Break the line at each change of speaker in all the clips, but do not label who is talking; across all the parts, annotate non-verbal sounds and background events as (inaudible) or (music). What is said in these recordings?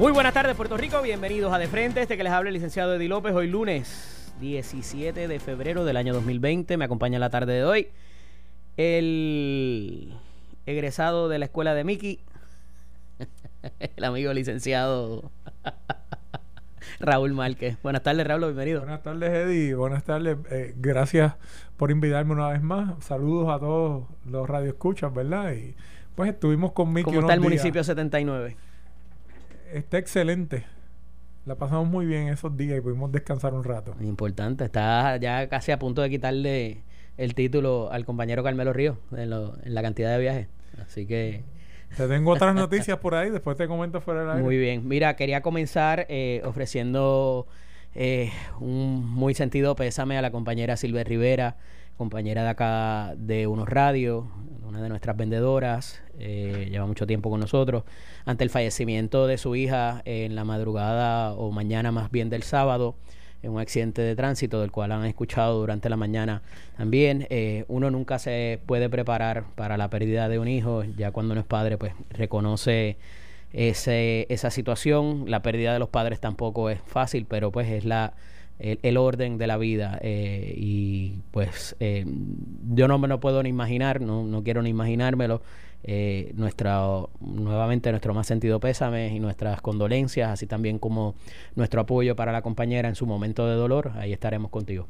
Muy buenas tardes, Puerto Rico. Bienvenidos a De Frente. Este que les habla el licenciado Eddie López. Hoy lunes 17 de febrero del año 2020. Me acompaña en la tarde de hoy el egresado de la escuela de Mickey, (laughs) el amigo licenciado (laughs) Raúl Márquez. Buenas tardes, Raúl, bienvenido.
Buenas tardes, Eddie. Buenas tardes. Eh, gracias por invitarme una vez más. Saludos a todos los radioescuchas, ¿verdad? Y pues estuvimos con Mickey.
¿Cómo está el municipio 79?
Está excelente. La pasamos muy bien esos días y pudimos descansar un rato.
Importante. Está ya casi a punto de quitarle el título al compañero Carmelo Río en, en la cantidad de viajes. Así que
te tengo otras (laughs) noticias por ahí, después te comento fuera del aire.
Muy bien. Mira, quería comenzar eh, ofreciendo eh, un muy sentido pésame a la compañera Silvia Rivera, compañera de acá de Unos Radio, una de nuestras vendedoras, eh, lleva mucho tiempo con nosotros, ante el fallecimiento de su hija en la madrugada o mañana más bien del sábado en un accidente de tránsito del cual han escuchado durante la mañana también. Eh, uno nunca se puede preparar para la pérdida de un hijo, ya cuando uno es padre pues reconoce ese, esa situación. La pérdida de los padres tampoco es fácil, pero pues es la el, orden de la vida eh, y pues eh, yo no me lo puedo ni imaginar, no, no quiero ni imaginármelo eh, nuestra, nuevamente nuestro más sentido pésame y nuestras condolencias, así también como nuestro apoyo para la compañera en su momento de dolor. Ahí estaremos contigo.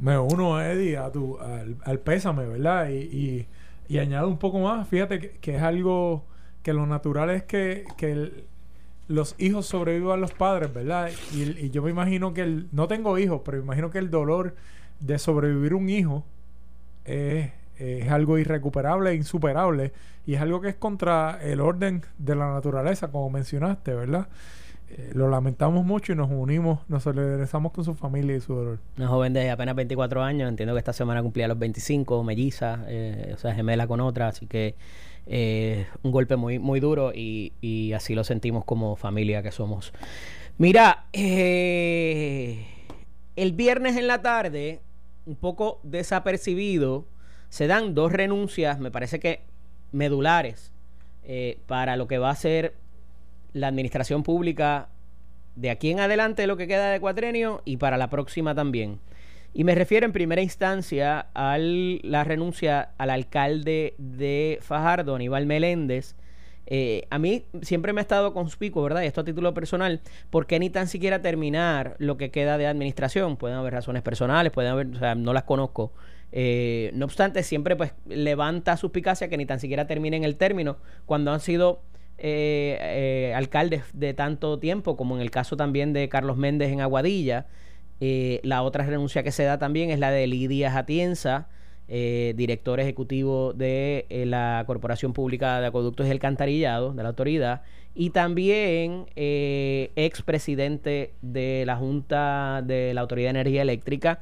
Me uno, Eddie, a tu, al, pésame, ¿verdad? Y, y, añado un poco más, fíjate que, es algo que lo natural es que, que los hijos sobrevivan a los padres, ¿verdad? Y, y yo me imagino que el, no tengo hijos, pero me imagino que el dolor de sobrevivir un hijo es es algo irrecuperable, insuperable y es algo que es contra el orden de la naturaleza, como mencionaste, ¿verdad? Eh, lo lamentamos mucho y nos unimos, nos solidarizamos con su familia y su dolor.
Una joven de apenas 24 años, entiendo que esta semana cumplía los 25, melliza, eh, o sea, gemela con otra, así que eh, un golpe muy, muy duro y, así lo sentimos como familia que somos. Mira, el viernes en la tarde, un poco desapercibido, se dan dos renuncias, me parece que medulares, eh, para lo que va a ser la administración pública de aquí en adelante, lo que queda de cuatrenio, y para la próxima también. Y me refiero en primera instancia a la renuncia al alcalde de Fajardo, Aníbal Meléndez. Eh, a mí siempre me ha estado conspicuo, ¿verdad? Y esto a título personal, porque ni tan siquiera terminar lo que queda de administración? Pueden haber razones personales, pueden haber, o sea, no las conozco. Eh, no obstante, siempre pues levanta suspicacia que ni tan siquiera terminen el término cuando han sido eh, eh, alcaldes de tanto tiempo, como en el caso también de Carlos Méndez en Aguadilla. La otra renuncia que se da también es la de Lidia Jatienza, director ejecutivo de la Corporación Pública de Acueductos y Alcantarillado, de la autoridad, y también expresidente de la Junta de la Autoridad de Energía Eléctrica,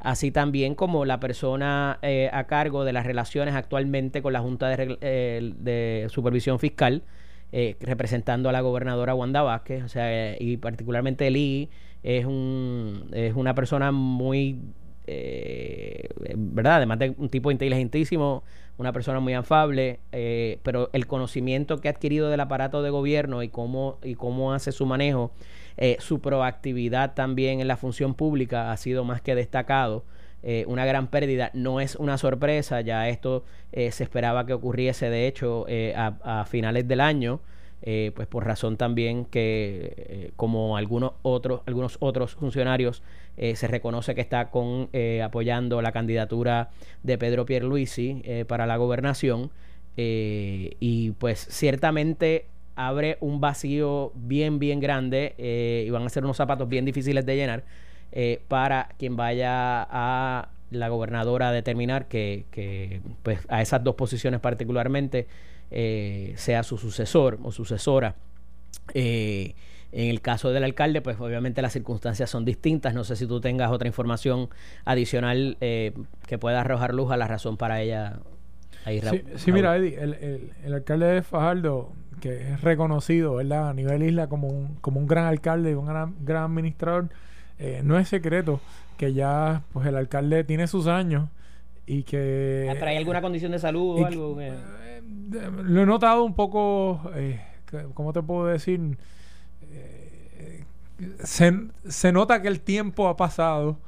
así también como la persona eh, a cargo de las relaciones actualmente con la Junta de, eh, Supervisión Fiscal, eh, representando a la gobernadora Wanda Vázquez, o sea, y particularmente Lee es, un, es una persona muy, ¿verdad? Además de un tipo inteligentísimo, una persona muy afable, pero el conocimiento que ha adquirido del aparato de gobierno y cómo, y cómo hace su manejo eh, su proactividad también en la función pública ha sido más que destacado. Eh, una gran pérdida no es una sorpresa, ya esto eh, se esperaba que ocurriese de hecho a, finales del año. Pues por razón también que como algunos otros algunos otros funcionarios se reconoce que está con apoyando la candidatura de Pedro Pierluisi para la gobernación y pues ciertamente abre un vacío bien, bien grande eh, y van a ser unos zapatos bien difíciles de llenar eh, para quien vaya a la gobernadora a determinar que, pues, a esas dos posiciones particularmente eh, sea su sucesor o sucesora. en el caso del alcalde, pues obviamente las circunstancias son distintas. No sé si tú tengas otra información adicional que pueda arrojar luz a la razón para ella.
Ahí, sí, mira, Eddie, el, el alcalde de Fajardo que es reconocido, ¿verdad? A nivel isla como un, como un gran alcalde y un gran, gran administrador, eh, no es secreto que ya pues el alcalde tiene sus años y que...
¿Trae alguna condición de salud o algo?
Eh, lo he notado un poco, eh, ¿cómo te puedo decir? eh, se, nota que el tiempo ha pasado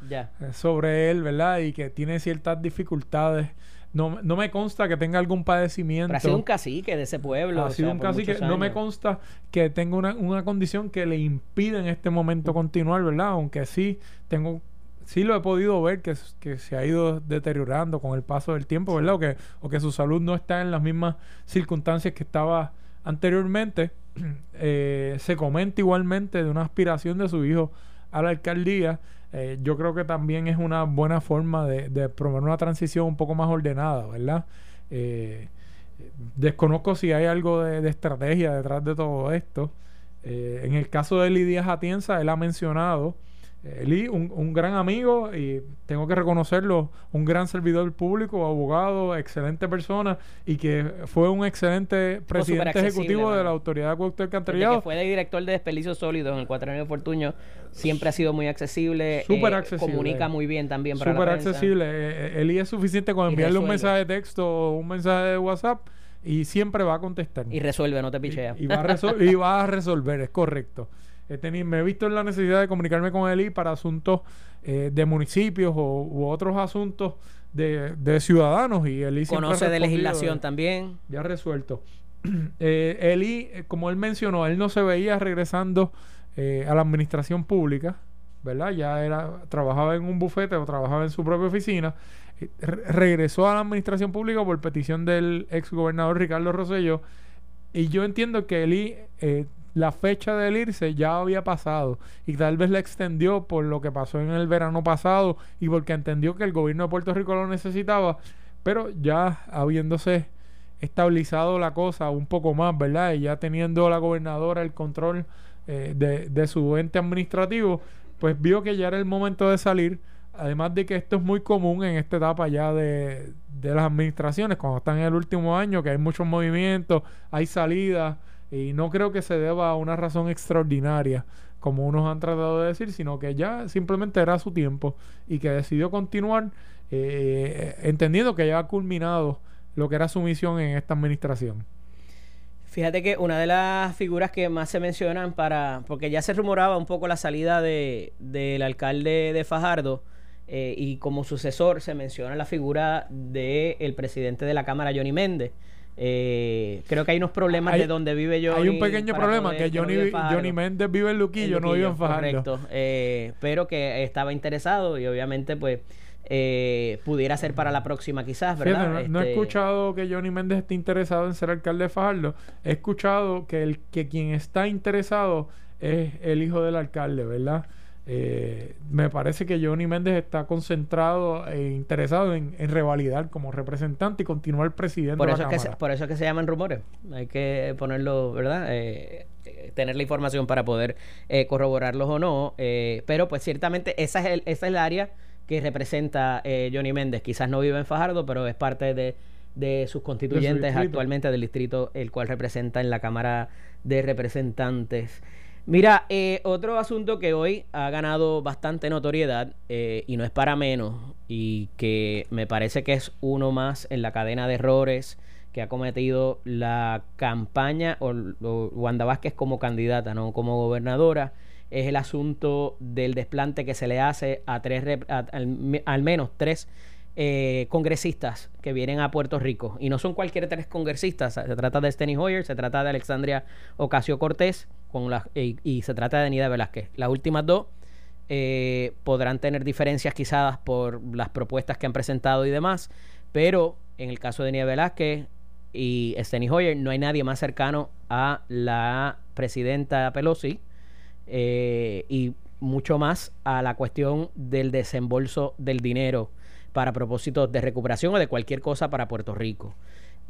sobre él, ¿verdad? Y que tiene ciertas dificultades no, no me consta que tenga algún padecimiento.
ha sido un cacique de ese pueblo.
Ha sido un cacique. No me consta que tenga una, una condición que le impida en este momento continuar, ¿verdad? Aunque sí tengo sí lo he podido ver que, que, se ha ido deteriorando con el paso del tiempo, ¿verdad? O que, o que su salud no está en las mismas circunstancias que estaba anteriormente. (clears throat) Eh, se comenta igualmente de una aspiración de su hijo a la alcaldía. Eh, yo creo que también es una buena forma de, promover una transición un poco más ordenada, ¿verdad? Eh, desconozco si hay algo de, estrategia detrás de todo esto. En el caso de Lidia Atienza, él ha mencionado Eli, un, un, gran amigo y tengo que reconocerlo, un gran servidor público, abogado, excelente persona y que fue un excelente presidente ejecutivo de la Autoridad de Acueducto
que fue director de desperdicios sólidos en el cuatrienio de Fortuño, siempre ha sido muy accesible.
Súper eh, accesible.
Comunica muy bien también para
Súper accesible. Eh, eh, Eli es suficiente con enviarle un mensaje de texto o un mensaje de WhatsApp y siempre va a contestar.
Y resuelve, no te pichea.
Y, va, a y va a resolver, es correcto me he visto en la necesidad de comunicarme con él para asuntos eh, de municipios o, u otros asuntos de, ciudadanos y Eli
conoce de legislación también.
ya resuelto. (clears throat) Eh, Eli eh, como él mencionó él no se veía regresando eh, a la administración pública verdad ya era trabajaba en un bufete o trabajaba en su propia oficina regresó a la administración pública por petición del ex gobernador Ricardo Rosselló y yo entiendo que Eli la fecha del irse ya había pasado y tal vez la extendió por lo que pasó en el verano pasado y porque entendió que el gobierno de Puerto Rico lo necesitaba, pero ya habiéndose estabilizado la cosa un poco más, ¿verdad? Y ya teniendo la gobernadora el control eh, de, de su ente administrativo, pues vio que ya era el momento de salir. Además de que esto es muy común en esta etapa ya de, de las administraciones, cuando están en el último año, que hay muchos movimientos, hay salidas, y no creo que se deba a una razón extraordinaria, como unos han tratado de decir, sino que ya simplemente era su tiempo y que decidió continuar eh, entendiendo que ya ha culminado lo que era su misión en esta administración.
Fíjate que una de las figuras que más se mencionan para, porque ya se rumoraba un poco la salida de, del alcalde de Fajardo, eh, y como sucesor se menciona la figura del presidente de la Cámara, Johnny Méndez. Eh, creo que hay unos problemas de donde vive yo.
Hay un pequeño problema, que Johnny, Johnny Méndez vive en Luquillo, no vive en Fajardo. Correcto.
Eh, pero que estaba interesado y obviamente pues eh, pudiera ser para la próxima quizás, ¿verdad?
no, he este escuchado que Johnny Méndez esté interesado en ser alcalde de Fajardo. He escuchado que, el, que quien está interesado es el hijo del alcalde, ¿verdad? Eh, me parece que Johnny Méndez está concentrado e interesado en, revalidar como representante y continuar presidente
por
de
la
eso
Cámara. Que se, por eso es que se llaman rumores. Hay que ponerlo, ¿verdad? Eh, tener la información para poder eh, corroborarlos o no. pero pues ciertamente esa es, el, esa es el área que representa Johnny Méndez. Quizás no vive en Fajardo, pero es parte de, de sus constituyentes actualmente del distrito, el cual representa en la Cámara de Representantes. Mira, eh, otro asunto que hoy ha ganado bastante notoriedad eh, y no es para menos y que me parece que es uno más en la cadena de errores que ha cometido la campaña o, Wanda Vázquez como candidata, no como gobernadora, es el asunto del desplante que se le hace a tres, al, menos tres eh, congresistas que vienen a Puerto Rico. Y no son cualquier tres congresistas. Se trata de Steny Hoyer, se trata de Alexandria Ocasio Cortés con y, se trata de Nida Velázquez. Las últimas dos eh, podrán tener diferencias quizás por las propuestas que han presentado y demás, pero en el caso de Nida Velázquez y Steny Hoyer no hay nadie más cercano a la presidenta Pelosi eh, y mucho más a la cuestión del desembolso del dinero para propósitos de recuperación o de cualquier cosa para Puerto Rico.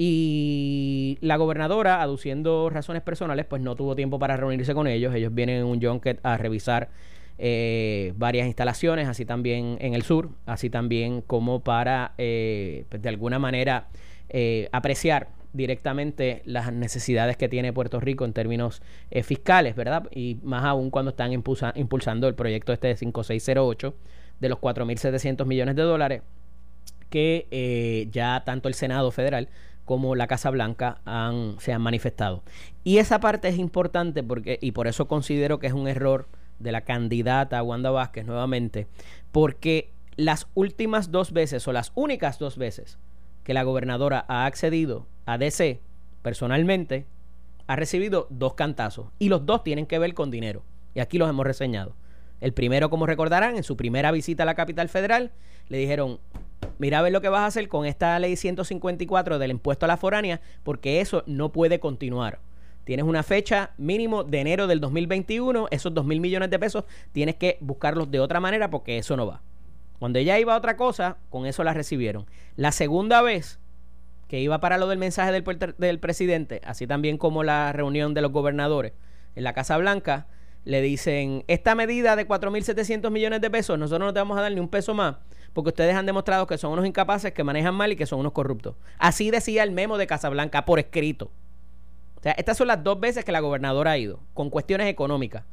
Y la gobernadora, aduciendo razones personales, pues no tuvo tiempo para reunirse con ellos. Ellos vienen en un junket a revisar eh, varias instalaciones, así también en el sur, así también como para, eh, pues de alguna manera, eh, apreciar directamente las necesidades que tiene Puerto Rico en términos fiscales, ¿verdad? Y más aún cuando están impulsando el proyecto este de 5608 de los 4.700 millones de dólares que ya tanto el Senado federal como la Casa Blanca han, se han manifestado. Y esa parte es importante porque, y por eso considero que es un error de la candidata Wanda Vázquez nuevamente, porque las últimas dos veces o las únicas dos veces que la gobernadora ha accedido a DC personalmente, ha recibido dos cantazos y los dos tienen que ver con dinero. Y aquí los hemos reseñado. El primero, como recordarán, en su primera visita a la capital federal, le dijeron, mira a ver lo que vas a hacer con esta ley 154 del impuesto a la foránea, porque eso no puede continuar. Tienes una fecha mínimo de enero del 2021, esos 2 mil millones de pesos tienes que buscarlos de otra manera porque eso no va. Cuando ella iba a otra cosa, con eso la recibieron. La segunda vez que iba para lo del mensaje del, del presidente, así también como la reunión de los gobernadores en la Casa Blanca, le dicen, esta medida de 4.700 millones de pesos, nosotros no te vamos a dar ni un peso más, porque ustedes han demostrado que son unos incapaces, que manejan mal y que son unos corruptos. Así decía el memo de Casablanca por escrito. O sea, estas son las dos veces que la gobernadora ha ido, con cuestiones económicas.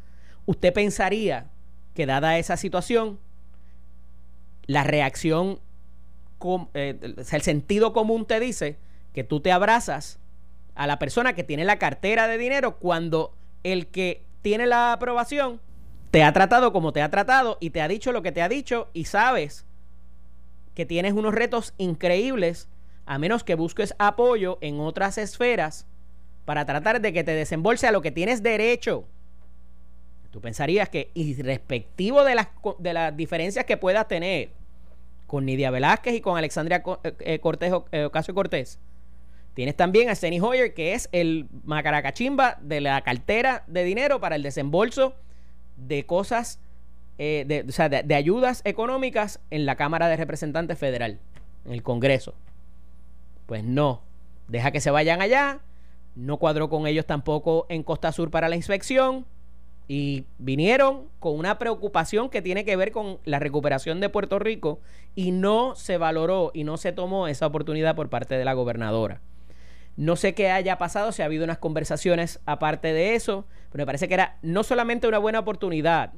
Usted pensaría que dada esa situación, la reacción, eh, el sentido común te dice que tú te abrazas a la persona que tiene la cartera de dinero cuando el que tiene la aprobación te ha tratado como te ha tratado y te ha dicho lo que te ha dicho y sabes que tienes unos retos increíbles a menos que busques apoyo en otras esferas para tratar de que te desembolse a lo que tienes derecho. Tú pensarías que, irrespectivo de las, de las diferencias que puedas tener con Nidia Velázquez y con Alexandria Cortés, Ocasio Cortés, tienes también a Steny Hoyer, que es el macaracachimba de la cartera de dinero para el desembolso de cosas, de, o sea, de ayudas económicas en la Cámara de Representantes Federal, en el Congreso. Pues no, deja que se vayan allá, no cuadró con ellos tampoco en Costa Sur para la inspección y vinieron con una preocupación que tiene que ver con la recuperación de Puerto Rico y no se valoró y no se tomó esa oportunidad por parte de la gobernadora. No sé qué haya pasado, si ha habido unas conversaciones aparte de eso, pero me parece que era no solamente una buena oportunidad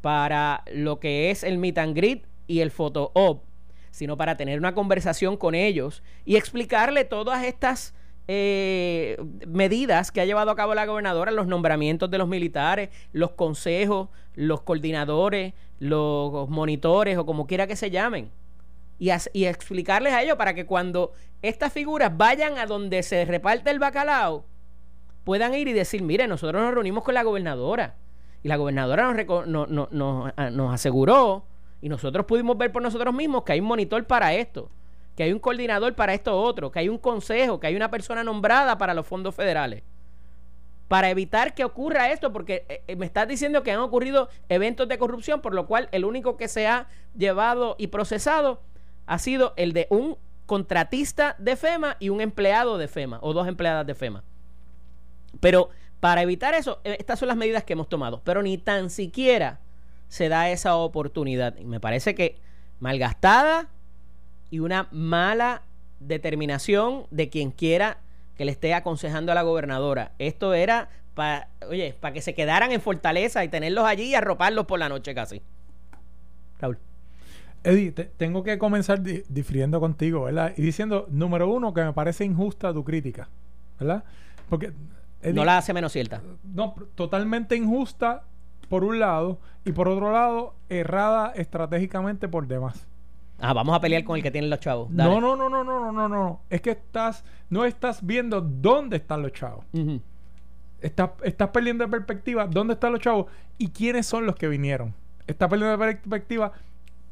para lo que es el meet and greet y el photo op, sino para tener una conversación con ellos y explicarle todas estas eh, medidas que ha llevado a cabo la gobernadora, los nombramientos de los militares, los consejos, los coordinadores, los monitores o como quiera que se llamen. Y, explicarles a ellos para que cuando estas figuras vayan a donde se reparte el bacalao, puedan ir y decir, mire, nosotros nos reunimos con la gobernadora y la gobernadora nos, nos aseguró y nosotros pudimos ver por nosotros mismos que hay un monitor para esto que hay un coordinador para esto otro, que hay un consejo, que hay una persona nombrada para los fondos federales. Para evitar que ocurra esto, porque eh, eh, me estás diciendo que han ocurrido eventos de corrupción, por lo cual el único que se ha llevado y procesado ha sido el de un contratista de FEMA y un empleado de FEMA, o dos empleadas de FEMA. Pero para evitar eso, eh, estas son las medidas que hemos tomado, pero ni tan siquiera se da esa oportunidad. Y me parece que malgastada y una mala determinación de quien quiera que le esté aconsejando a la gobernadora. Esto era para, oye, para que se quedaran en Fortaleza y tenerlos allí y arroparlos por la noche casi.
Raúl. Eddie, tengo que comenzar difiriendo contigo, ¿verdad? Y diciendo, número uno, que me parece injusta tu crítica, ¿verdad? Porque...
no la hace menos cierta.
No, totalmente injusta por un lado y por otro lado, errada estratégicamente por demás.
Ah, vamos a pelear con el que tiene los chavos.
No, no, no, no, no, no, no, no. Es que estás, no estás viendo dónde están los chavos. estás, estás perdiendo de perspectiva dónde están los chavos y quiénes son los que vinieron. Estás perdiendo de perspectiva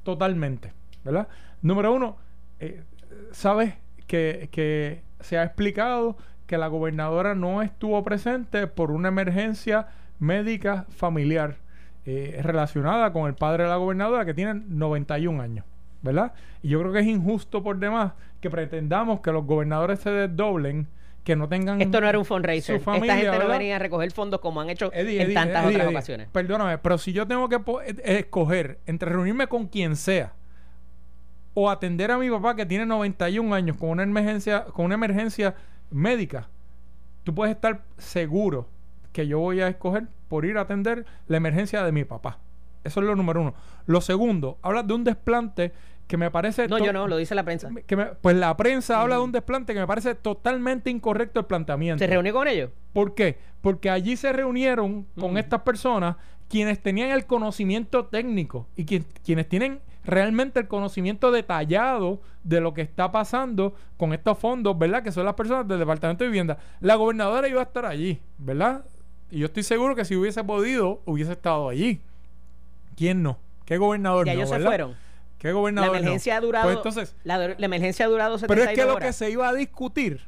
totalmente, ¿verdad? Número uno, eh, sabes que, que se ha explicado que la gobernadora no estuvo presente por una emergencia médica familiar eh, relacionada con el padre de la gobernadora que tiene 91 años. ¿verdad? Y yo creo que es injusto por demás que pretendamos que los gobernadores se desdoblen, que no tengan.
Esto no era un fundraiser. Esta gente no venía a recoger fondos como han hecho en tantas otras ocasiones.
Perdóname, pero si yo tengo que escoger entre reunirme con quien sea o atender a mi papá que tiene 91 años con una emergencia, con una emergencia médica, tú puedes estar seguro que yo voy a escoger por ir a atender la emergencia de mi papá. Eso es lo número uno. Lo segundo, hablas de un desplante que me parece...
No, yo no, lo dice la prensa.
que me- pues la prensa habla de un desplante que me parece totalmente incorrecto el planteamiento.
¿Se reunió con ellos?
¿Por qué? Porque allí se reunieron con
Ujú.
estas personas quienes tenían el conocimiento técnico y quien- quienes tienen realmente el conocimiento detallado de lo que está pasando con estos fondos, ¿verdad? Que son las personas del Departamento de Vivienda. La gobernadora iba a estar allí, ¿verdad? Y yo estoy seguro que si hubiese podido, hubiese estado allí. ¿Quién no? ¿Qué gobernador no,
ellos se
verdad?
fueron.
¿Qué
La
gobernador no?
emergencia ha durado.
Pues entonces,
la, la emergencia ha durado
pero es
72
que lo que se iba a discutir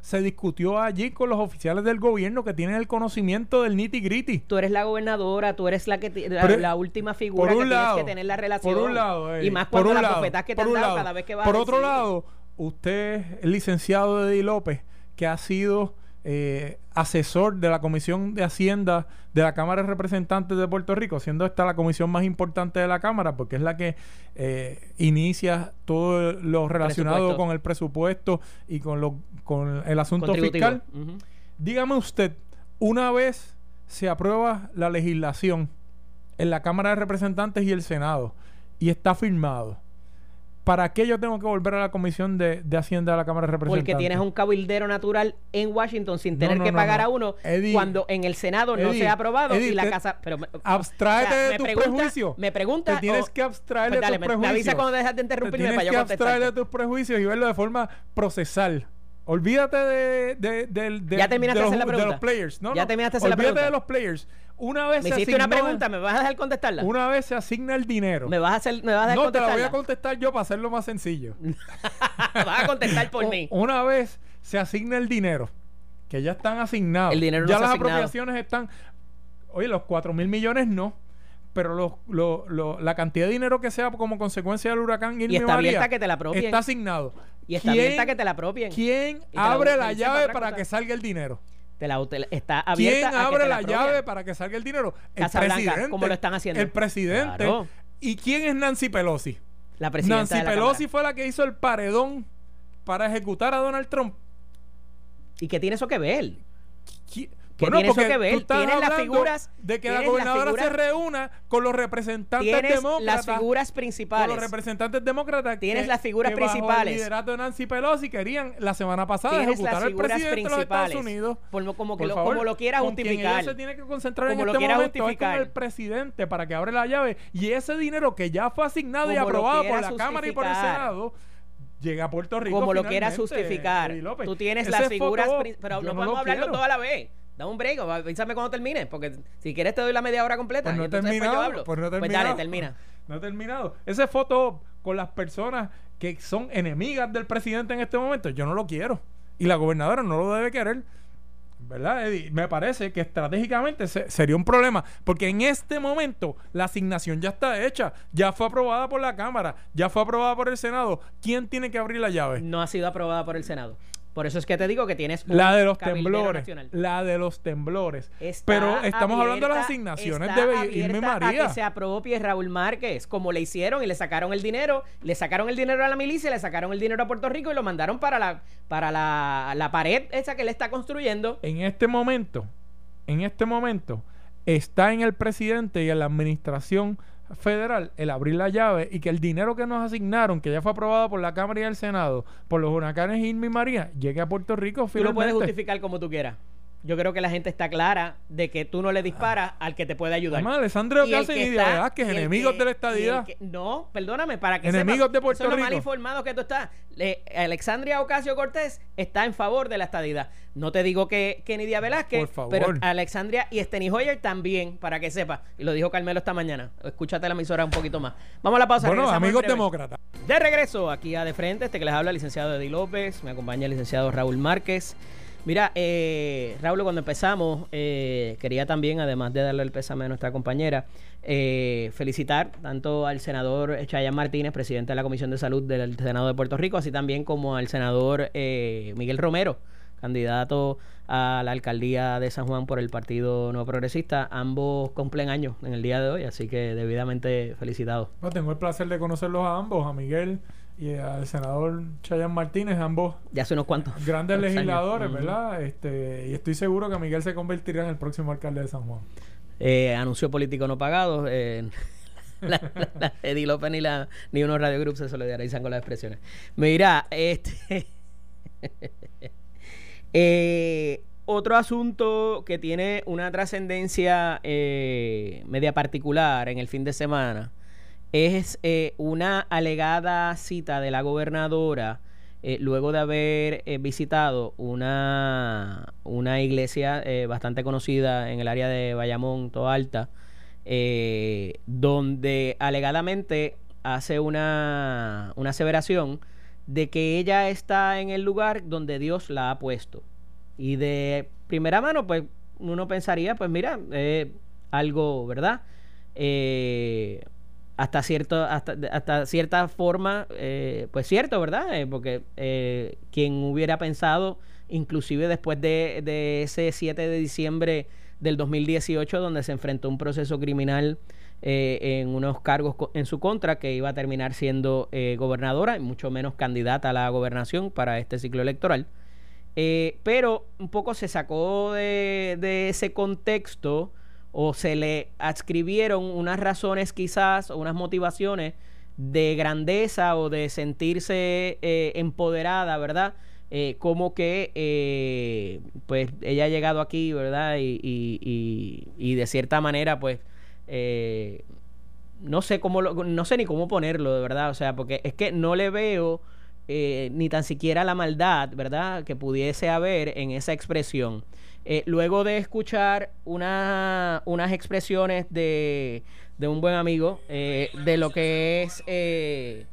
se discutió allí con los oficiales del gobierno que tienen el conocimiento del nitty gritty.
Tú eres la gobernadora, tú eres la que la,
Pero-
la última figura
por
que tienes que tener la relación.
Por un lado, eh,
y más
por
cuando
un
las bofetas que te
por
han dado
lado.
cada vez que vas
Por
a
otro
decir-
lado, usted, el licenciado de Eddie López, que ha sido eh, asesor de la Comisión de Hacienda de la Cámara de Representantes de Puerto Rico, siendo esta la comisión más importante de la Cámara, porque es la que eh, inicia todo lo relacionado
Presupuesto.
con el presupuesto y con, lo, con el asunto fiscal. Dígame usted, una vez se aprueba la legislación en la Cámara de Representantes y el Senado y está firmado, ¿para qué yo tengo que volver a la Comisión de, de Hacienda de la Cámara de Representantes?
Porque tienes un cabildero natural en Washington sin
No,
tener
no,
que
no,
pagar
no.
a uno
Eddie,
cuando en el Senado no
Eddie,
se ha aprobado
Eddie,
y la
te-
casa. Pero,
Abstráete
o sea,
de tus prejuicios.
Me pregunta.
Te tienes
o-
que abstraer
pues
de tus
me, me
prejuicios.
avisa cuando dejas de
Te
interrumpirme
tienes
para yo
que abstraer
contestar.
de tus prejuicios y verlo de forma procesal. Olvídate de, de, del- de-
Ya terminaste
de
de
los,
hacer la
de los players. No,
Ya
no.
terminaste de hacer la
Olvídate
pregunta.
de los players. Una vez
Me
se
hiciste una pregunta, ¿me vas a dejar contestarla?
Una vez se asigna el dinero.
¿Me vas a hacer, me vas a dejar
No, te la voy
contestarla?
a contestar yo para hacerlo más sencillo. (laughs)
vas a contestar por
U- (laughs)
mí.
Una vez se asigna el dinero, que ya están asignados.
El dinero no
ya las apropiaciones están. Oye, los 4 mil millones no. Pero los, lo- lo- la cantidad de dinero que sea como consecuencia del huracán Irma
Y está
María
abierta que te la apropien.
está asignado.
Y está
¿Quién-
abierta que te la apropien.
¿Quién
la-
abre la llave para que salga el dinero?
Te la, te la- está abierta
¿Quién abre la llave para que salga el dinero? El
Casa Blanca,
presidente.
como lo están haciendo.
El presidente.
Claro.
¿Y quién es Nancy Pelosi?
La presidenta
Nancy
de la
Pelosi
Cámara.
fue la que hizo el paredón para ejecutar a Donald Trump.
¿Y qué tiene eso que ver?
¿Qui-
¿Qué
Bueno,
tiene eso que ver? Tienes las figuras-
de que la gobernadora se reúna con los representantes
Tienes
demócratas.
las figuras
con
principales.
los representantes demócratas.
Tienes
que-
las figuras
que bajo
principales.
el liderato de Nancy Pelosi querían la semana pasada
Tienes
ejecutar al presidente de los
principales.
Estados Unidos.
Por como, que
Por
lo,
favor,
como lo quieras
con quien
justificar.
se tiene que concentrar
Como
en este momento es con el presidente para que abra la llave y ese dinero que ya fue asignado y
Como lo
aprobado por la Cámara y por el. Senado llega a Puerto Rico
como lo quieras justificar. Tú tienes
Ese
las figuras. Pero no,
no
podemos
lo
hablarlo
quiero.
todo a la vez. Dame un break, o avísame cuando termines, porque si quieres te doy la media hora completa.
Pues no he
después
terminado.
yo hablo.
Pues no he
Pues dale, termina.
No he terminado. Esa foto con las personas que son enemigas del presidente en este momento, yo no lo quiero. Y la gobernadora no lo debe querer. ¿Verdad, Eddie? Me parece que estratégicamente se- sería un problema. Porque en este momento la asignación ya está hecha. Ya fue aprobada por la Cámara. Ya fue aprobada por el Senado. ¿Quién tiene que abrir la llave?
No ha sido aprobada por el Senado. Por eso es que te digo que tienes
La de los temblores.
nacional.
La de los temblores.
Está
Pero estamos hablando de las asignaciones de Irma y María.
A que se apropie Raúl Márquez, como le hicieron y le sacaron el dinero, le sacaron el dinero a la milicia, le sacaron el dinero a Puerto Rico y lo mandaron para la para la, la pared esa que él está construyendo.
en este momento, en este momento, está en el presidente y en la administración federal el abrir la llave y que el dinero que nos asignaron, que ya fue aprobado por la Cámara y el Senado, por los huracanes Irma y María, llegue a Puerto Rico
Tú lo puedes
finalmente.
justificar como tú quieras. Yo creo que la gente está clara de que tú no le disparas al que te puede ayudar.
Además, Alessandro
Y
Ocasio
que
y
está-
Velázquez,
y el
enemigos
que-
de la
y que- no, perdóname, para que
Enemigos
sepas,
de Puerto
eso es lo mal
Rico.
informado que tú estás. Le- Alexandria Ocasio Cortés está en favor de la estadidad. No te digo que, que Nidia Velázquez,
Por favor.
pero Alexandria y Steny Hoyer también, para que sepas. Y lo dijo Carmelo esta mañana. Escúchate la emisora un poquito más. Vamos a la pausa.
Bueno, amigos demócratas.
De regreso aquí a De Frente, este que les habla el licenciado Eddie López, me acompaña el licenciado Raúl Márquez. Mira, eh, Raúl, cuando empezamos, eh, quería también, además de darle el pésame a nuestra compañera, eh, felicitar tanto al senador Chayan Martínez, presidente de la Comisión de Salud del Senado de Puerto Rico, así también como al senador eh, Miguel Romero, candidato a la alcaldía de San Juan por el Partido Nuevo Progresista. Ambos cumplen años en el día de hoy, así que debidamente felicitados.
Tengo el placer de conocerlos a ambos, a Miguel y al senador Chayan Martínez, ambos
Ya hace unos cuantos.
grandes legisladores. ¿verdad? Este, y estoy seguro que Miguel se convertirá en el próximo alcalde de San Juan.
Eh, anuncio político no pagado. eh, (laughs) la, Eddie López ni, la, ni unos radiogrupos se solidarizan con las expresiones. Mira, este. (laughs) eh, otro asunto que tiene una trascendencia eh, media particular en el fin de semana es eh, una alegada cita de la gobernadora eh, luego de haber visitado una, una iglesia bastante conocida en el área de Bayamón, Toalta, donde alegadamente hace una, una aseveración de que ella está en el lugar donde Dios la ha puesto. Y de primera mano, pues uno pensaría, pues mira, eh, algo, ¿verdad? Eh, hasta cierto hasta, hasta cierta forma eh, pues cierto verdad porque quien hubiera pensado inclusive después de, de, ese 7 de diciembre del 2018 donde se enfrentó un proceso criminal en unos cargos en su contra que iba a terminar siendo gobernadora y mucho menos candidata a la gobernación para este ciclo electoral. Eh, pero un poco se sacó de, ese contexto o se le adscribieron unas razones quizás o unas motivaciones de grandeza o de sentirse eh, empoderada, ¿verdad? Eh, como que pues ella ha llegado aquí, ¿verdad? Y, y, y, de cierta manera pues no sé cómo no sé ni cómo ponerlo, de verdad, o sea, porque es que no le veo eh, ni tan siquiera la maldad, ¿verdad?, que pudiese haber en esa expresión. Eh, luego de escuchar una, unas expresiones de, de, un buen amigo eh, de lo que es el,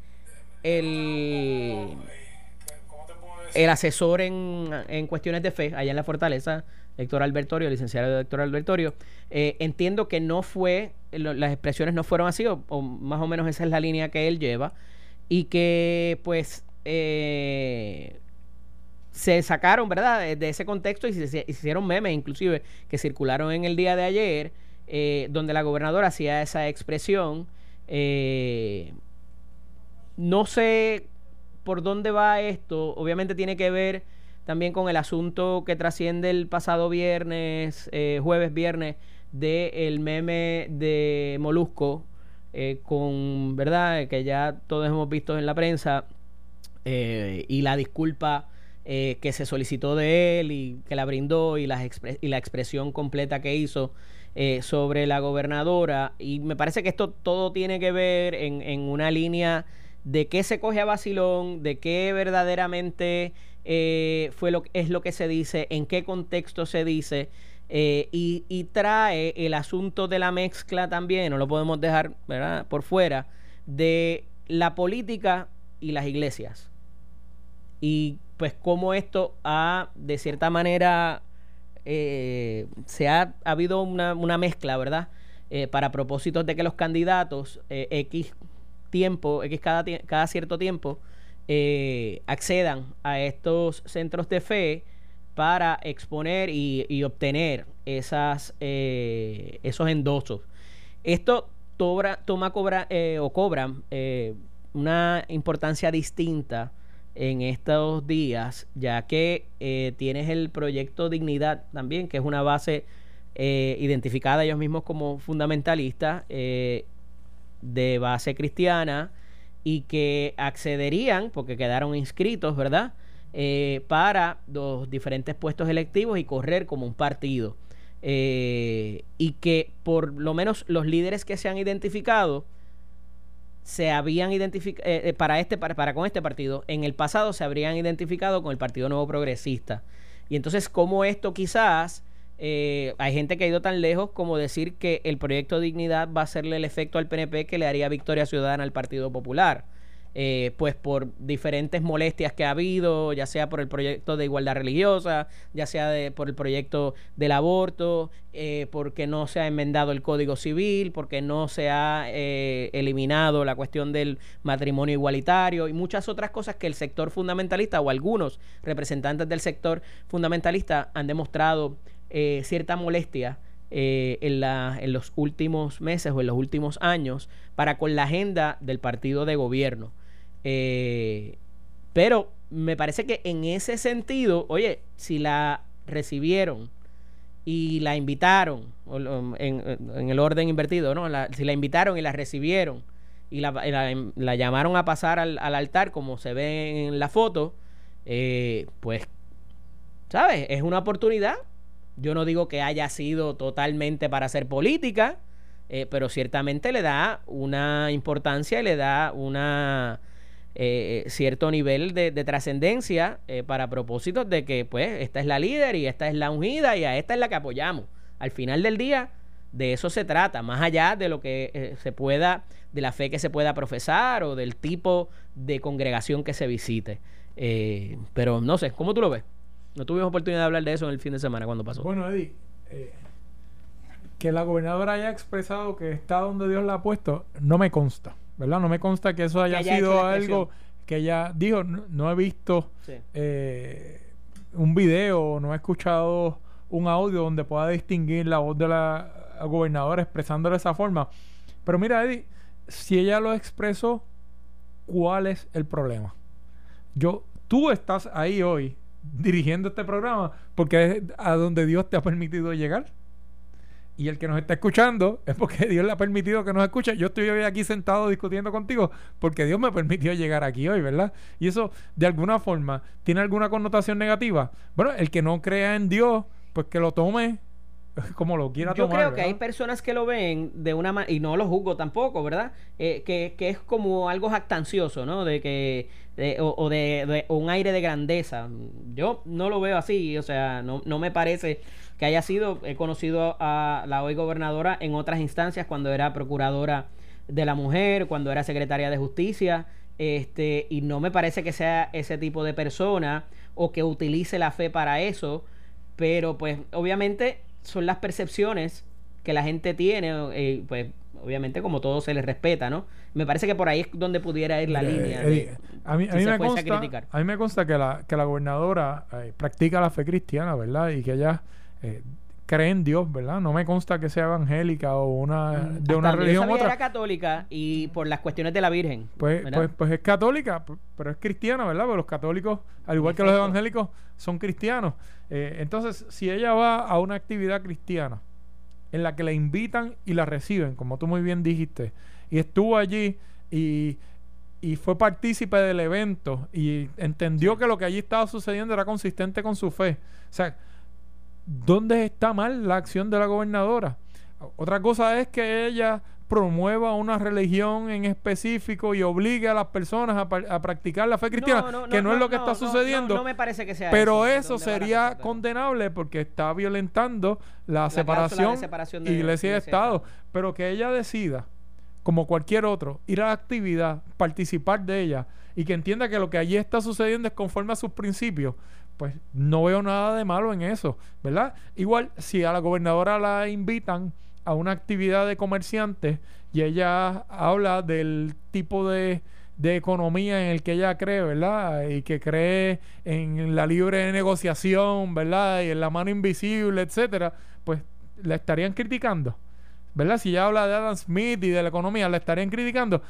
el asesor en, en, cuestiones de fe allá en la fortaleza, Héctor Albertorio, licenciado Héctor Albertorio, entiendo que no fue, las expresiones no fueron así, o, más o menos esa es la línea que él lleva, y que pues eh, se sacaron, ¿verdad?, de, ese contexto y se, hicieron memes, inclusive, que circularon en el día de ayer, eh, donde la gobernadora hacía esa expresión. Eh, no sé por dónde va esto, obviamente tiene que ver también con el asunto que trasciende el pasado viernes, jueves, viernes, del el meme de Molusco, con, ¿verdad?, que ya todos hemos visto en la prensa eh, y la disculpa eh, que se solicitó de él y que la brindó y, la y la expresión completa que hizo eh, sobre la gobernadora. Y me parece que esto todo tiene que ver en, una línea de qué se coge a vacilón, de qué verdaderamente fue lo, es lo que se dice, en qué contexto se dice. y, y, trae el asunto de la mezcla también, no lo podemos dejar por fuera, de la política y las iglesias y pues cómo esto ha, de cierta manera, eh, se ha, habido una, mezcla, ¿verdad? Eh, para propósitos de que los candidatos eh, X tiempo, X cada, cada cierto tiempo, accedan a estos centros de fe para exponer y, obtener esas, esos endosos. Esto toma cobra, o cobra una importancia distinta en estos días, ya que eh, tienes el proyecto Dignidad también, que es una base eh, identificada ellos mismos como fundamentalista eh, de base cristiana y que accederían, porque quedaron inscritos, ¿verdad? para los diferentes puestos electivos y correr como un partido. y que por lo menos los líderes que se han identificado, se habían identificado eh, eh, para este para, para, con este partido en el pasado se habrían identificado con el Partido Nuevo Progresista. Y entonces como esto quizás eh, hay gente que ha ido tan lejos como decir que el proyecto Dignidad va a hacerle el efecto al PNP que le haría victoria ciudadana al Partido Popular eh, pues por diferentes molestias que ha habido, ya sea por el proyecto de igualdad religiosa, ya sea por el proyecto del aborto, eh, porque no se ha enmendado el Código Civil, porque no se ha eh, eliminado la cuestión del matrimonio igualitario y muchas otras cosas que el sector fundamentalista o algunos representantes del sector fundamentalista han demostrado cierta molestia en, la, en los últimos meses o en los últimos años para con la agenda del partido de gobierno. Eh, pero me parece que en ese sentido, oye, si la recibieron y la invitaron, en, el orden invertido, ¿no? si la invitaron y la recibieron y la, llamaron a pasar al, altar, como se ve en la foto, eh, pues, ¿sabes? Es una oportunidad. Yo no digo que haya sido totalmente para hacer política, eh, pero ciertamente le da una importancia y le da una eh, cierto nivel de, trascendencia para propósitos de que pues esta es la líder y esta es la ungida y a esta es la que apoyamos. Al final del día, de eso se trata, más allá de lo que se pueda, de la fe que se pueda profesar o del tipo de congregación que se visite. pero no sé, ¿cómo tú lo ves? No tuvimos oportunidad de hablar de eso en el fin de semana cuando pasó.
Bueno, Eddie, que la gobernadora haya expresado que está donde Dios la ha puesto, no me consta, ¿verdad? No me consta que eso haya, sido algo que ella dijo. No, he visto eh, un video, no he escuchado un audio donde pueda distinguir la voz de la gobernadora expresando de esa forma. Pero mira, Eddie, si ella lo expresó, ¿cuál es el problema? Yo, tú estás ahí hoy dirigiendo este programa porque es a donde Dios te ha permitido llegar. Y el que nos está escuchando es porque (laughs) Dios le ha permitido que nos escuche. Yo estoy hoy aquí sentado discutiendo contigo porque Dios me permitió llegar aquí hoy, ¿verdad? Y eso, de alguna forma, tiene alguna connotación negativa. Bueno, el que no crea en Dios, pues que lo tome (laughs) como lo quiera
Yo creo que hay personas que lo ven de una manera, y no lo juzgo tampoco, ¿verdad? Eh, que, que, es como algo jactancioso, ¿no? De que, o, de, un aire de grandeza. Yo no lo veo así, o sea, no, no me parece que haya sido, he conocido a la hoy gobernadora en otras instancias cuando era procuradora de la mujer, cuando era secretaria de justicia, este, y no me parece que sea ese tipo de persona o que utilice la fe para eso, pero pues obviamente son las percepciones que la gente tiene, eh, pues obviamente como todo se les respeta, ¿no? Me parece que por ahí es donde pudiera ir la eh, línea.
a, mí, me consta, a mí me consta que la, que la gobernadora eh, practica la fe cristiana, ¿verdad? Y que ella eh, cree en Dios, ¿verdad? No me consta que sea evangélica o una mm, de una religión otra.
era católica y por las cuestiones de la Virgen.
Pues, pues, pues, es católica, pero es cristiana, ¿verdad? Porque los católicos, al igual que los evangélicos, son cristianos. Eh, entonces, si ella va a una actividad cristiana en la que la invitan y la reciben, como tú muy bien dijiste, y estuvo allí y y fue partícipe del evento y entendió que lo que allí estaba sucediendo era consistente con su fe. O sea, ¿dónde está mal la acción de la gobernadora? Otra cosa es que ella promueva una religión en específico y obligue a las personas a, practicar la fe cristiana, que no, es lo que está sucediendo.
No, me parece que sea
Pero eso, sería condenable porque está violentando la, separación, de, iglesia y Estado. Pero que ella decida, como cualquier otro, ir a la actividad, participar de ella y que entienda que lo que allí está sucediendo es conforme a sus principios, pues no veo nada de malo en eso, ¿verdad? Igual, si a la gobernadora la invitan a una actividad de comerciantes y ella habla del tipo de, de economía en el que ella cree, ¿verdad? Y que cree en la libre negociación, ¿verdad? Y en la mano invisible, etcétera, pues la estarían criticando. ¿Verdad? Si ella habla de Adam Smith y de la economía, la estarían criticando.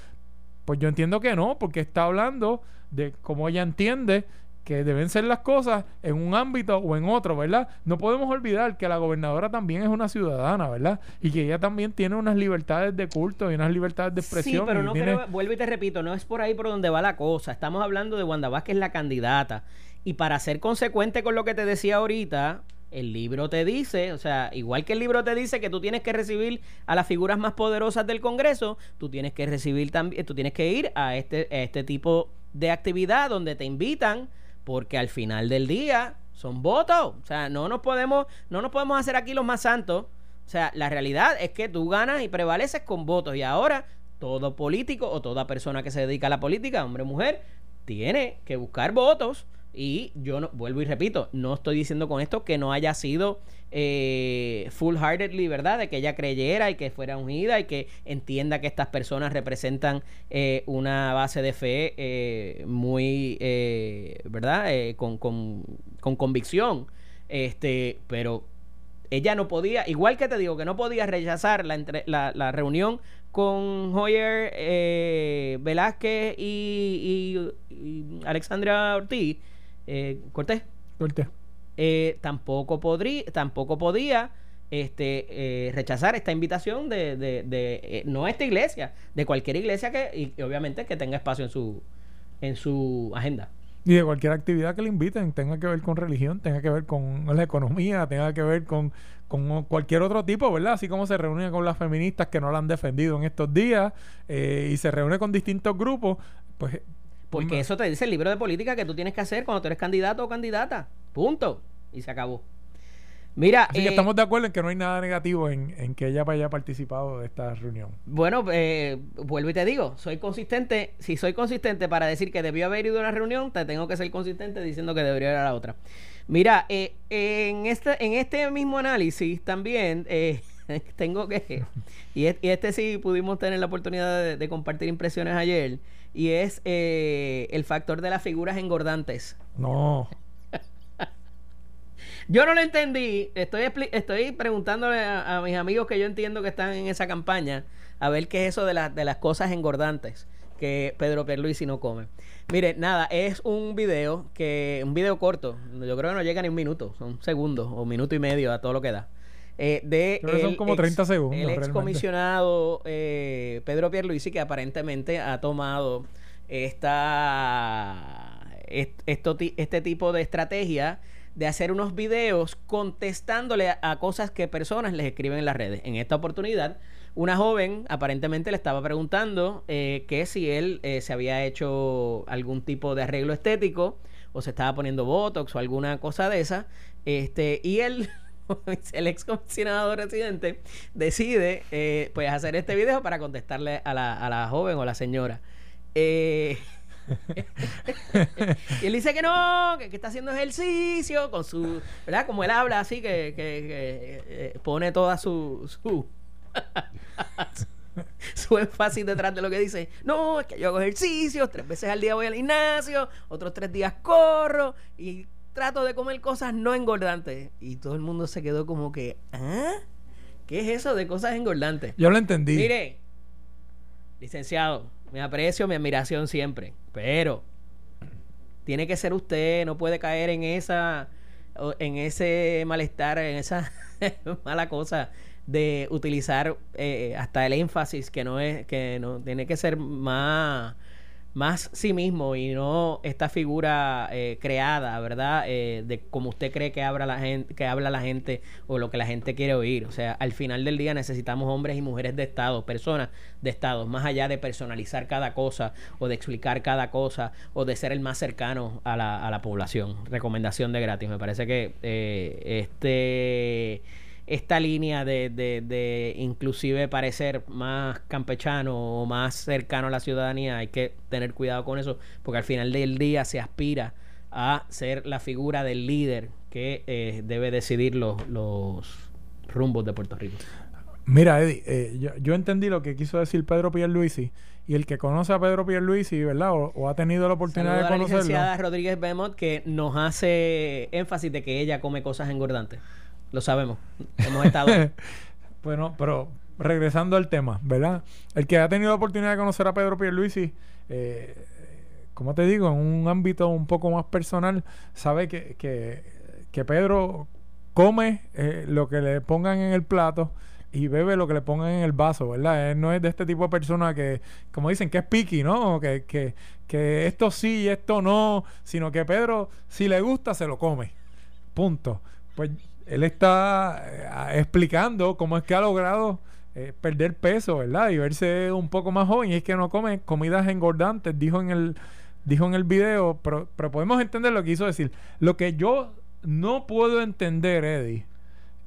Pues yo entiendo que no, porque está hablando de cómo ella entiende que deben ser las cosas en un ámbito o en otro, ¿verdad? No podemos olvidar que la gobernadora también es una ciudadana, ¿verdad? Y que ella también tiene unas libertades de culto y unas libertades de expresión.
Sí, pero no vuelvo y te repito, no es por ahí por donde va la cosa. Estamos hablando de Wanda Vázquez, la candidata. Y para ser consecuente con lo que te decía ahorita, el libro te dice, o sea, igual que el libro te dice que tú tienes que recibir a las figuras más poderosas del Congreso, tú tienes que recibir también, tú tienes que ir a este, a este tipo de actividad donde te invitan porque al final del día son votos. O sea, no nos podemos, no nos podemos hacer aquí los más santos. O sea, la realidad es que tú ganas y prevaleces con votos. Y ahora todo político o toda persona que se dedica a la política, hombre o mujer, tiene que buscar votos y yo no, vuelvo y repito, no estoy diciendo con esto que no haya sido eh, full-heartedly, ¿verdad? De que ella creyera y que fuera unida y que entienda que estas personas representan eh, una base de fe eh, muy, eh, ¿verdad? Con, con, con, convicción. Este, pero ella no podía, igual que te digo, que no podía rechazar la, entre, la, la reunión con Hoyer Velázquez y, y, y Alexandra Ortiz eh, Cortés.
Cortés.
eh, tampoco, podría, tampoco podía este, eh, rechazar esta invitación de, de, de eh, no esta iglesia, de cualquier iglesia que, y, obviamente que tenga espacio en su, en su agenda.
Y de cualquier actividad que le inviten, tenga que ver con religión, tenga que ver con la economía, tenga que ver con, con cualquier otro tipo, ¿verdad? Así como se reúne con las feministas que no la han defendido en estos días eh, y se reúne con distintos grupos, pues...
Porque eso te dice el libro de política que tú tienes que hacer cuando tú eres candidato o candidata. Punto. Y se acabó. Mira,
Así que eh, estamos de acuerdo en que no hay nada negativo en, que ella haya participado de esta reunión.
Bueno, eh, vuelvo y te digo, soy consistente. Si soy consistente para decir que debió haber ido a una reunión, te tengo que ser consistente diciendo que debería ir a la otra. Mira, eh, en, este, en este mismo análisis también eh, (laughs) tengo que... Y, este sí pudimos tener la oportunidad de, compartir impresiones ayer. Y es el factor de las figuras engordantes.
No.
Yo no lo entendí. Estoy, estoy preguntándole a, mis amigos que yo entiendo que están en esa campaña a ver qué es eso de, de las cosas engordantes que Pedro Pierluisi no come. Mire, nada, es un video que un video corto. Yo creo que no llega ni un minuto, son segundos o minuto y medio a todo lo que da. Eh, de
son como 30 segundos.
El excomisionado eh, Pedro Pierluisi que aparentemente ha tomado esta esto, este tipo de estrategia de hacer unos videos contestándole a, cosas que personas les escriben en las redes. En esta oportunidad, una joven aparentemente le estaba preguntando eh, que si él eh, se había hecho algún tipo de arreglo estético o se estaba poniendo botox o alguna cosa de esa. Este, y él, (laughs) (laughs) el ex comisionado residente, decide eh, pues hacer este video para contestarle a la, a la joven o la señora. Eh, (laughs) y él dice que no, que, está haciendo ejercicio con su, ¿verdad? Como él habla así, que, eh, pone toda su, su, (laughs) su énfasis detrás de lo que dice. No, es que yo hago ejercicio, tres veces al día voy al gimnasio, otros tres días corro y trato de comer cosas no engordantes. Y todo el mundo se quedó como que, ¿ah? ¿Qué es eso de cosas engordantes?
Yo lo entendí.
Mire, licenciado, mi aprecio, mi admiración siempre. Pero tiene que ser usted, no puede caer en esa en ese malestar, en esa (laughs) mala cosa de utilizar eh, hasta el énfasis que no es que no tiene que ser más más sí mismo y no esta figura eh, creada, ¿verdad? Eh, de como usted cree que habla la gente, que habla la gente o lo que la gente quiere oír. O sea, al final del día necesitamos hombres y mujeres de Estado, personas de Estado, más allá de personalizar cada cosa o de explicar cada cosa o de ser el más cercano a la, a la población. Recomendación de gratis. Me parece que eh, este esta línea de, de, de, inclusive parecer más campechano o más cercano a la ciudadanía, hay que tener cuidado con eso, porque al final del día se aspira a ser la figura del líder que eh, debe decidir los, los rumbos de Puerto Rico.
Mira, Eddie, eh, yo, yo, entendí lo que quiso decir Pedro Pierluisi y el que conoce a Pedro Pierluisi, ¿verdad? O, ha tenido la oportunidad de conocerlo. A la licenciada
Rodríguez Bemot que nos hace énfasis de que ella come cosas engordantes. Lo sabemos. Hemos estado. (laughs)
bueno, pero regresando al tema, ¿verdad? El que ha tenido la oportunidad de conocer a Pedro Pierluisi, eh, como te digo, en un ámbito un poco más personal, sabe que, que, Pedro come eh, lo que le pongan en el plato y bebe lo que le pongan en el vaso, ¿verdad? Él no es de este tipo de persona que, como dicen, que es picky, ¿no? Que, que, que esto sí esto no, sino que Pedro, si le gusta, se lo come. Punto. Pues él está eh, explicando cómo es que ha logrado eh, perder peso, ¿verdad? Y verse un poco más joven. Y es que no come comidas engordantes, dijo en el, dijo en el video. Pero, pero podemos entender lo que quiso decir. Lo que yo no puedo entender, Eddie,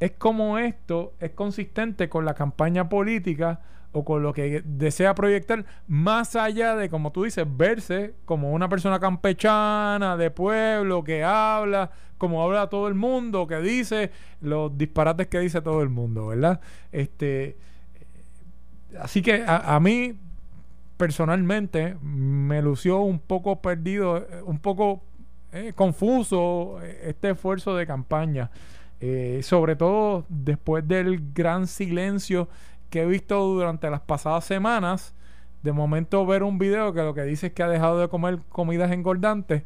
es cómo esto es consistente con la campaña política o con lo que desea proyectar, más allá de, como tú dices, verse como una persona campechana, de pueblo, que habla, como habla todo el mundo, que dice los disparates que dice todo el mundo, ¿verdad? Este, así que a, mí, personalmente, me lució un poco perdido, un poco eh, confuso este esfuerzo de campaña. Eh, sobre todo después del gran silencio que he visto durante las pasadas semanas, de momento ver un video que lo que dice es que ha dejado de comer comidas engordantes,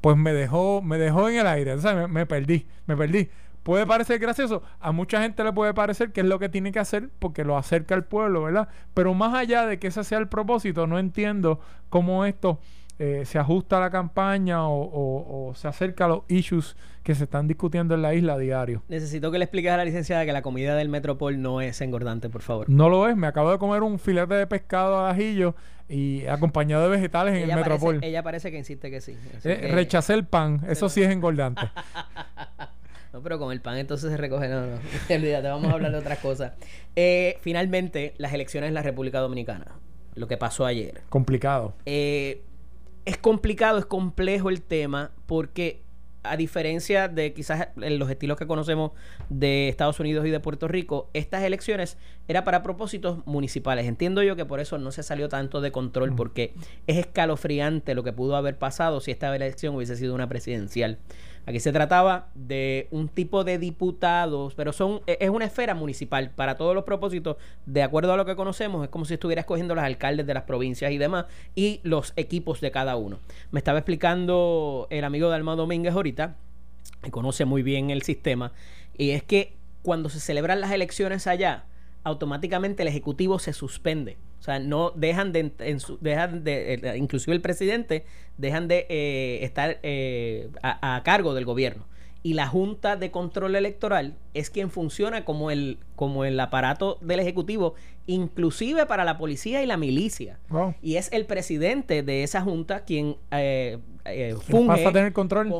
pues me dejó, me dejó en el aire. Me, me perdí, me perdí. Puede parecer gracioso, a mucha gente le puede parecer que es lo que tiene que hacer porque lo acerca al pueblo, ¿verdad? Pero más allá de que ese sea el propósito, no entiendo cómo esto eh, se ajusta a la campaña o, se acerca a los issues que se están discutiendo en la isla a diario.
Necesito que le expliques a la licenciada que la comida del Metropol no es engordante, por favor.
No lo es. Me acabo de comer un filete de pescado a ajillo y acompañado de vegetales en el Metropol.
ella parece que insiste que sí.
Eh, rechacé el pan. (laughs) Eso sí es engordante. (laughs)
No, pero con el pan entonces se recoge. No, no. (laughs) Olvídate, vamos a hablar de otras cosas. Eh, finalmente, las elecciones en la República Dominicana. Lo que pasó ayer.
Complicado.
Eh, es complicado, es complejo el tema, porque a diferencia de quizás los estilos que conocemos de Estados Unidos y de Puerto Rico, estas elecciones era para propósitos municipales. Entiendo yo que por eso no se salió tanto de control, porque es escalofriante lo que pudo haber pasado si esta elección hubiese sido una presidencial. Aquí se trataba de un tipo de diputados, pero son e, es una esfera municipal para todos los propósitos, de acuerdo a lo que conocemos, es como si estuviera escogiendo los alcaldes de las provincias y demás y los equipos de cada uno. Me estaba explicando el amigo de Alma Domínguez ahorita, que conoce muy bien el sistema, y es que cuando se celebran las elecciones allá, automáticamente el ejecutivo se suspende. O sea, no dejan de, dejan de eh, inclusive el presidente, dejan de eh, estar eh, a, cargo del gobierno. Y la Junta de Control Electoral es quien funciona como el, como el aparato del Ejecutivo, inclusive para la policía y la milicia. Y es el presidente de esa Junta quien funge
pasa a tener control?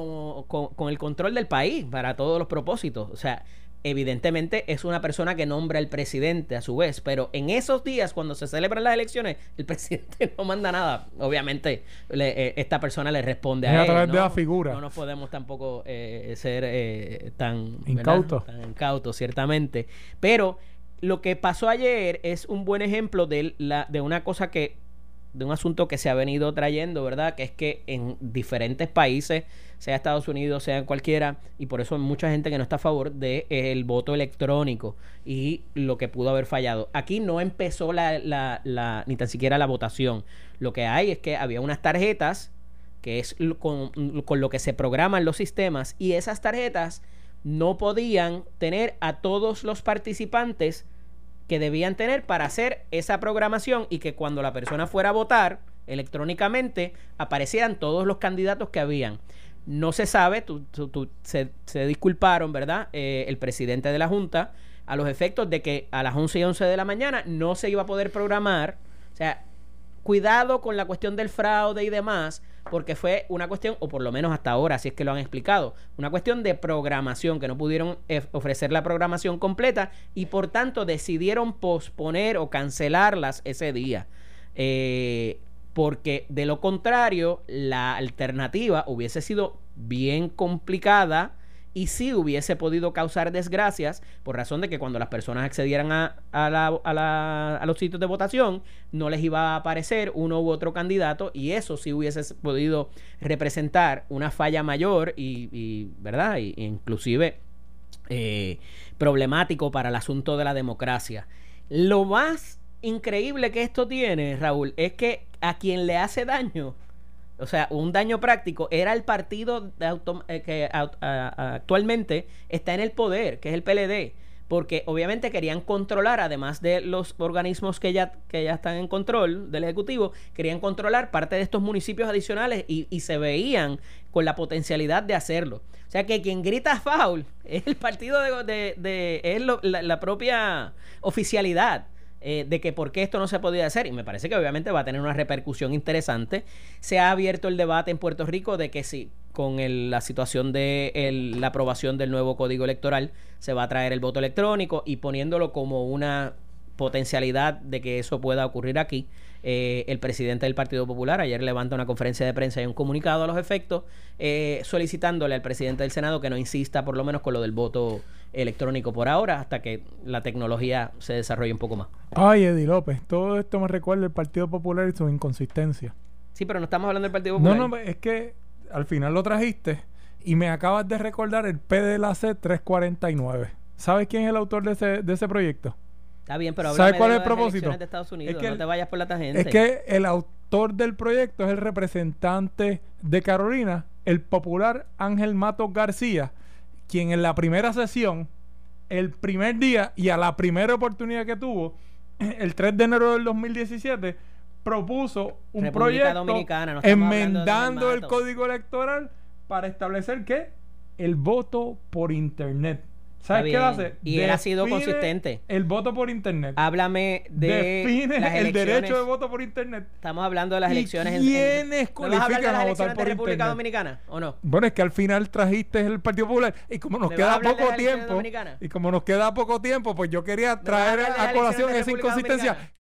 Con, con el control del país para todos los propósitos. O sea, evidentemente es una persona que nombra el presidente a su vez, pero en esos días cuando se celebran las elecciones, el (laughs) presidente no manda nada. Obviamente eh, esta persona le responde a,
a través de la figura.
No nos podemos tampoco eh, ser eh, tan
incautos,
tan incautos, ciertamente. Pero lo que pasó ayer es un buen ejemplo de, la, de una cosa que de un asunto que se ha venido trayendo, ¿verdad? Que es que en diferentes países, sea Estados Unidos, sea cualquiera, y por eso hay mucha gente que no está a favor del de, el voto electrónico y lo que pudo haber fallado. Aquí no empezó la, la, la, ni tan siquiera la votación. Lo que hay es que había unas tarjetas, que es con, con lo que se programan los sistemas, y esas tarjetas no podían tener a todos los participantes que debían tener para hacer esa programación y que cuando la persona fuera a votar electrónicamente aparecieran todos los candidatos que habían. No se sabe, se, disculparon, ¿verdad? Eh, el presidente de la Junta a los efectos de que a las 11 y 11 de la mañana no se iba a poder programar. O sea, cuidado con la cuestión del fraude y demás, porque fue una cuestión, o por lo menos hasta ahora, así es que lo han explicado, una cuestión de programación, que no pudieron ofrecer la programación completa y por tanto decidieron posponer o cancelarlas ese día. Eh, porque de lo contrario, la alternativa hubiese sido bien complicada y sí hubiese podido causar desgracias por razón de que cuando las personas accedieran a, a, la, a, los sitios de votación no les iba a aparecer uno u otro candidato y eso sí hubiese podido representar una falla mayor y, y verdad y, inclusive eh, problemático para el asunto de la democracia. Lo más increíble que esto tiene Raúl es que a quien le hace daño o sea, un daño práctico, era el partido eh, que actualmente está en el poder, que es el PLD. Porque obviamente querían controlar, además de los organismos que ya, que ya están en control del Ejecutivo, querían controlar parte de estos municipios adicionales y, se veían con la potencialidad de hacerlo. O sea que quien grita foul (laughs) es el partido de, de, es la propia oficialidad. Eh, de que por qué esto no se podía hacer, y me parece que obviamente va a tener una repercusión interesante. Se ha abierto el debate en Puerto Rico de que si con la situación de la aprobación del nuevo código electoral se va a traer el voto electrónico y poniéndolo como una potencialidad de que eso pueda ocurrir aquí. Eh, el presidente del Partido Popular ayer levanta una conferencia de prensa y un comunicado a los efectos eh, solicitándole al presidente del Senado que no insista por lo menos con lo del voto electrónico por ahora hasta que la tecnología se desarrolle un poco más.
Ay, Eddie López, todo esto me recuerda el Partido Popular y su inconsistencia.
Sí, pero no estamos hablando del Partido Popular.
No, no, es que al final lo trajiste y me acabas de recordar el PDLAC 349. ¿Sabes quién es el autor de ese, de ese proyecto?
Está bien, pero
¿Sabes cuál es el propósito?
De Estados Unidos, no te vayas por la tangente.
Es que el autor del proyecto es el representante de Carolina el popular Ángel Matos García, quien en la primera sesión, el primer día y a la primera oportunidad que tuvo, (clears throat) el 3 de enero del 2017, propuso un
República
proyecto
no
enmendando el código electoral para establecer que el voto por internet. ¿Sabes qué hace?
Y él ha sido
Define
consistente.
El voto por internet.
Háblame de
Define
las
el derecho de voto por internet.
Estamos hablando de las
¿Y
elecciones en-
quiénes
¿Me vas a hablar de
cualifican
las
a votar
elecciones de República
internet?
Dominicana o no?
Bueno, es que al final trajiste el Partido Popular y como nos
¿Me vas a
queda poco tiempo y como nos queda poco tiempo, pues yo quería
a
traer a colación esa inconsistencia.
Dominicana?